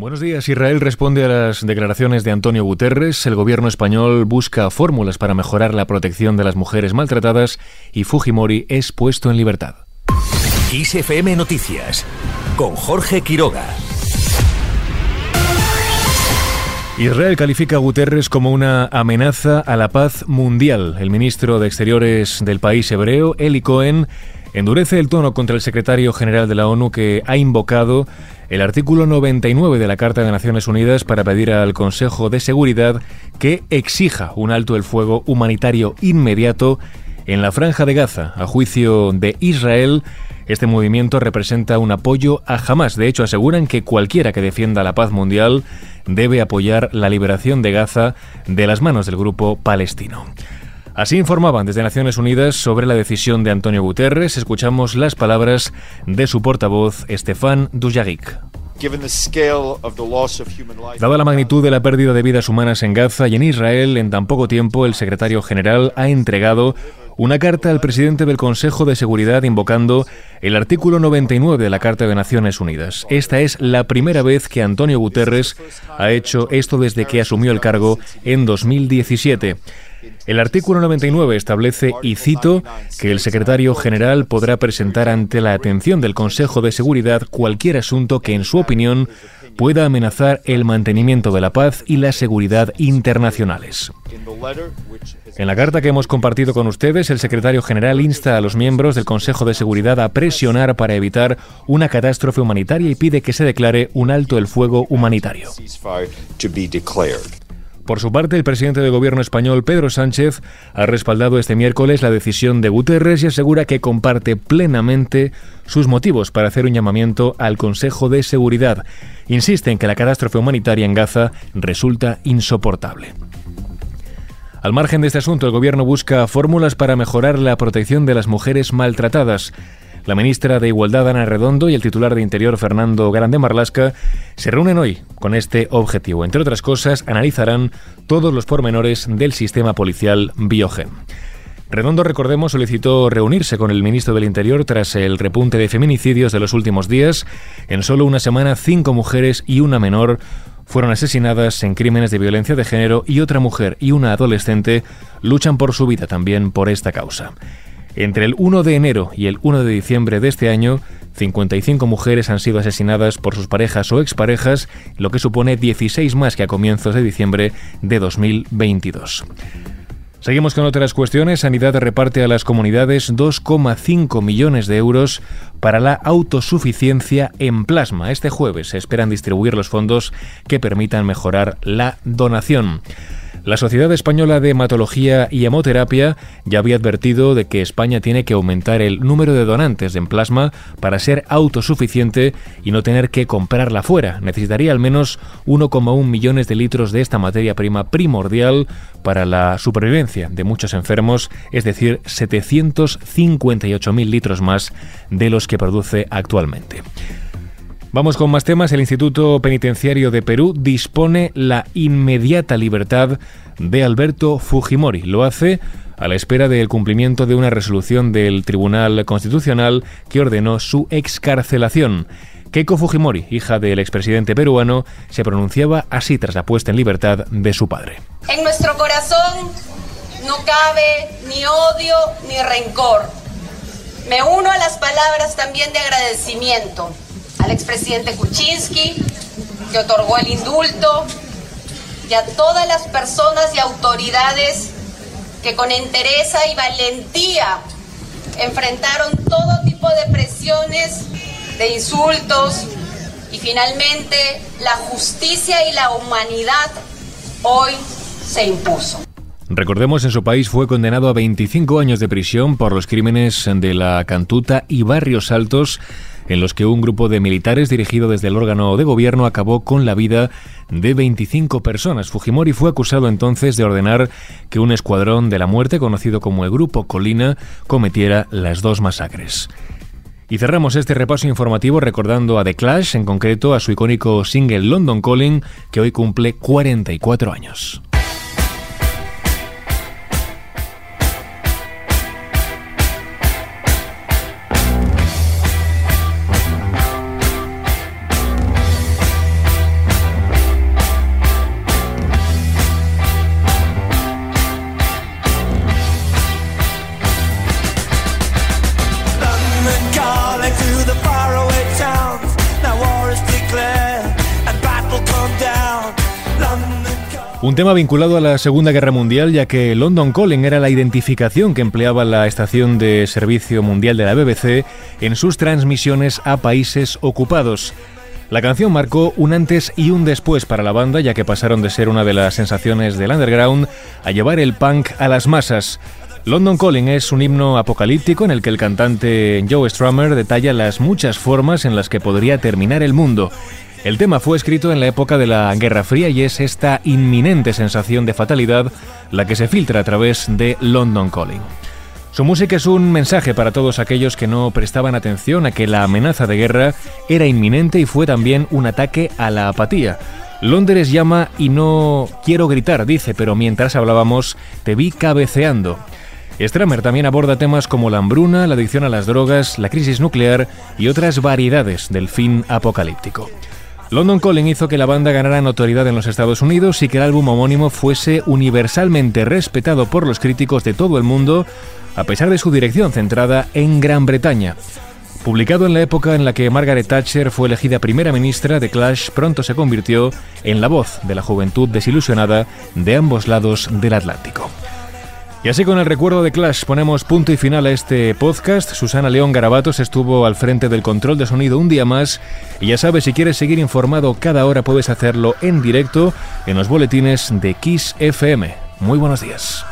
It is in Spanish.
Buenos días. Israel responde a las declaraciones de Antonio Guterres. El gobierno español busca fórmulas para mejorar la protección de las mujeres maltratadas y Fujimori es puesto en libertad. ISFM Noticias con Jorge Quiroga. Israel califica a Guterres como una amenaza a la paz mundial. El ministro de Exteriores del país hebreo, Eli Cohen, endurece el tono contra el secretario general de la ONU que ha invocado el artículo 99 de la Carta de Naciones Unidas para pedir al Consejo de Seguridad que exija un alto el fuego humanitario inmediato en la franja de Gaza. A juicio de Israel, este movimiento representa un apoyo a Hamas. De hecho, aseguran que cualquiera que defienda la paz mundial debe apoyar la liberación de Gaza de las manos del grupo palestino. Así informaban desde Naciones Unidas sobre la decisión de Antonio Guterres. Escuchamos las palabras de su portavoz, Estefan Dujarric. Dada la magnitud de la pérdida de vidas humanas en Gaza y en Israel, en tan poco tiempo el secretario general ha entregado una carta al presidente del Consejo de Seguridad invocando el artículo 99 de la Carta de Naciones Unidas. Esta es la primera vez que Antonio Guterres ha hecho esto desde que asumió el cargo en 2017. El artículo 99 establece, y cito, que el secretario general podrá presentar ante la atención del Consejo de Seguridad cualquier asunto que, en su opinión, pueda amenazar el mantenimiento de la paz y la seguridad internacionales. En la carta que hemos compartido con ustedes, el secretario general insta a los miembros del Consejo de Seguridad a presionar para evitar una catástrofe humanitaria y pide que se declare un alto el fuego humanitario. Por su parte, el presidente del gobierno español, Pedro Sánchez, ha respaldado este miércoles la decisión de Guterres y asegura que comparte plenamente sus motivos para hacer un llamamiento al Consejo de Seguridad. Insiste en que la catástrofe humanitaria en Gaza resulta insoportable. Al margen de este asunto, el Gobierno busca fórmulas para mejorar la protección de las mujeres maltratadas. La ministra de Igualdad, Ana Redondo, y el titular de Interior, Fernando Grande Marlasca, se reúnen hoy con este objetivo. Entre otras cosas, analizarán todos los pormenores del sistema policial Biogen. Redondo, recordemos, solicitó reunirse con el ministro del Interior tras el repunte de feminicidios de los últimos días. En solo una semana, cinco mujeres y una menor fueron asesinadas en crímenes de violencia de género y otra mujer y una adolescente luchan por su vida también por esta causa. Entre el 1 de enero y el 1 de diciembre de este año, 55 mujeres han sido asesinadas por sus parejas o exparejas, lo que supone 16 más que a comienzos de diciembre de 2022. Seguimos con otras cuestiones. Sanidad reparte a las comunidades 2,5 millones de euros para la autosuficiencia en plasma. Este jueves se esperan distribuir los fondos que permitan mejorar la donación. La Sociedad Española de Hematología y Hemoterapia ya había advertido de que España tiene que aumentar el número de donantes en plasma para ser autosuficiente y no tener que comprarla fuera. Necesitaría al menos 1,1 millones de litros de esta materia prima primordial para la supervivencia de muchos enfermos, es decir, 758.000 litros más de los que produce actualmente. Vamos con más temas. El Instituto Penitenciario de Perú dispone la inmediata libertad de Alberto Fujimori. Lo hace a la espera del cumplimiento de una resolución del Tribunal Constitucional que ordenó su excarcelación. Keiko Fujimori, hija del expresidente peruano, se pronunciaba así tras la puesta en libertad de su padre. En nuestro corazón no cabe ni odio ni rencor. Me uno a las palabras también de agradecimiento al expresidente Kuczynski, que otorgó el indulto, y a todas las personas y autoridades que con entereza y valentía enfrentaron todo tipo de presiones, de insultos, y finalmente la justicia y la humanidad hoy se impuso. Recordemos, en su país fue condenado a 25 años de prisión por los crímenes de la Cantuta y Barrios Altos en los que un grupo de militares dirigido desde el órgano de gobierno acabó con la vida de 25 personas. Fujimori fue acusado entonces de ordenar que un escuadrón de la muerte, conocido como el Grupo Colina, cometiera las dos masacres. Y cerramos este repaso informativo recordando a The Clash, en concreto a su icónico single London Calling, que hoy cumple 44 años. Un tema vinculado a la Segunda Guerra Mundial, ya que London Calling era la identificación que empleaba la estación de servicio mundial de la BBC en sus transmisiones a países ocupados. La canción marcó un antes y un después para la banda, ya que pasaron de ser una de las sensaciones del underground a llevar el punk a las masas. London Calling es un himno apocalíptico en el que el cantante Joe Strummer detalla las muchas formas en las que podría terminar el mundo. El tema fue escrito en la época de la Guerra Fría y es esta inminente sensación de fatalidad la que se filtra a través de London Calling. Su música es un mensaje para todos aquellos que no prestaban atención a que la amenaza de guerra era inminente y fue también un ataque a la apatía. Londres llama y no quiero gritar, dice, pero mientras hablábamos te vi cabeceando. Stramer también aborda temas como la hambruna, la adicción a las drogas, la crisis nuclear y otras variedades del fin apocalíptico. London Calling hizo que la banda ganara notoriedad en los Estados Unidos y que el álbum homónimo fuese universalmente respetado por los críticos de todo el mundo, a pesar de su dirección centrada en Gran Bretaña. Publicado en la época en la que Margaret Thatcher fue elegida primera ministra, The Clash pronto se convirtió en la voz de la juventud desilusionada de ambos lados del Atlántico. Y así con el recuerdo de Clash ponemos punto y final a este podcast. Susana León Garabatos estuvo al frente del control de sonido un día más. Y ya sabes, si quieres seguir informado cada hora puedes hacerlo en directo en los boletines de Kiss FM. Muy buenos días.